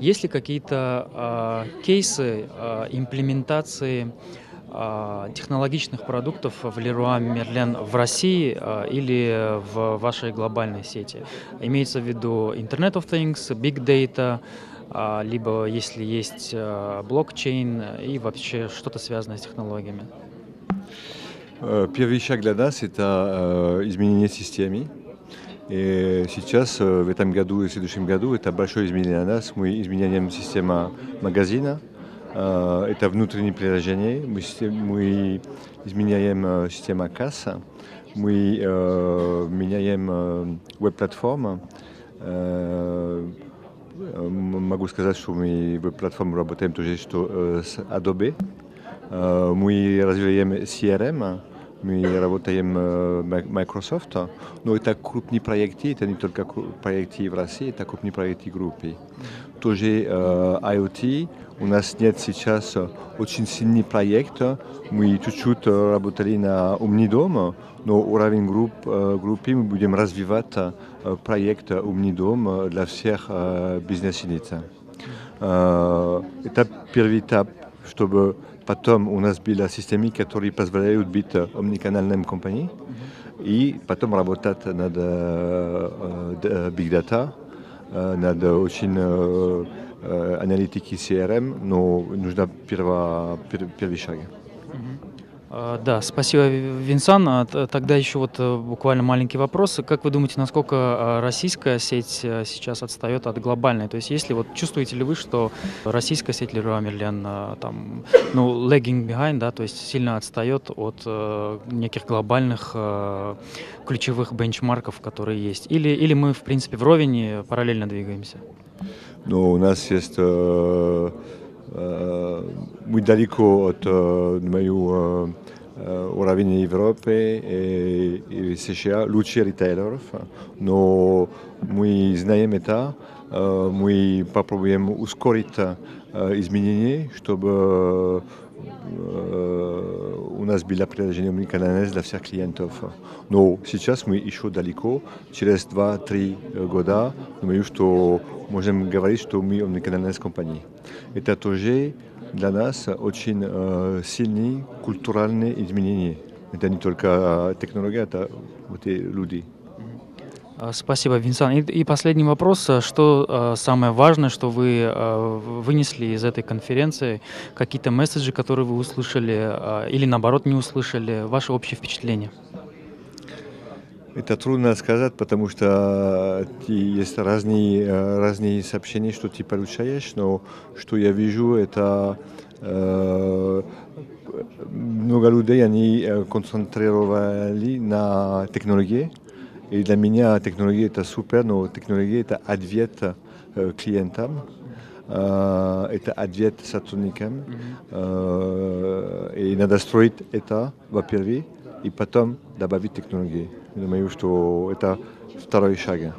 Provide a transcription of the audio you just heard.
Есть ли какие-то э, кейсы э, имплементации э, технологичных продуктов в Leroy Merlin в России э, или в вашей глобальной сети? Имеется в виду Internet of Things, Big Data, э, либо если есть э, блокчейн и вообще что-то связанное с технологиями? Первый шаг для нас – это изменение системы. И сейчас, в этом году и в следующем году, это большое изменение для нас. Мы изменяем систему магазина, это внутреннее приложение, мы, изменяем систему касса, мы меняем веб-платформу. Могу сказать, что мы веб-платформу работаем тоже что, с Adobe. Мы развиваем CRM, мы работаем с Microsoft, но это крупные проекты, это не только проекты в России, это крупные проекты группы. Тоже IoT, у нас нет сейчас очень сильный проект, мы чуть-чуть работали на умный но уровень групп, группы мы будем развивать проект умный для всех бизнес-единиц. Это первый этап, чтобы Потом у нас была система, которая позволяет быть омниканальной компанией. И потом работать над Big Data, над очень аналитики CRM, но нужно первый шаг. А, да, спасибо, Винсан. А, тогда еще вот э, буквально маленький вопрос. Как вы думаете, насколько а, российская сеть э, сейчас отстает от глобальной? То есть, если вот чувствуете ли вы, что российская сеть Leroy Merlin там, ну, lagging behind, да, то есть сильно отстает от э, неких глобальных ключевых бенчмарков, которые есть? Или, или мы, в принципе, вровень параллельно двигаемся? Ну, у нас есть muy далеко от мою уровень Европы и, и США, лучших ритейлеров, но мы знаем это, мы попробуем ускорить изменения, чтобы у нас было приложение уникальное для всех клиентов. Но сейчас мы еще далеко, через 2-3 года, думаю, что можем говорить, что мы уникальная компания. Это тоже для нас очень э, сильные культурные изменения. Это не только технология, это вот и люди. Спасибо, Винсан. И, и последний вопрос. Что э, самое важное, что вы э, вынесли из этой конференции? Какие-то месседжи, которые вы услышали э, или наоборот не услышали? Ваше общее впечатление? Это трудно сказать, потому что есть разные, разные сообщения, что ты получаешь, но что я вижу, это э, много людей, они концентрировали на технологии, и для меня технология это супер, но технология это ответ э, клиентам, э, это ответ сотрудникам. Э, и надо строить это, во-первых, и потом добавить технологии. Думаю, что это второй шаг.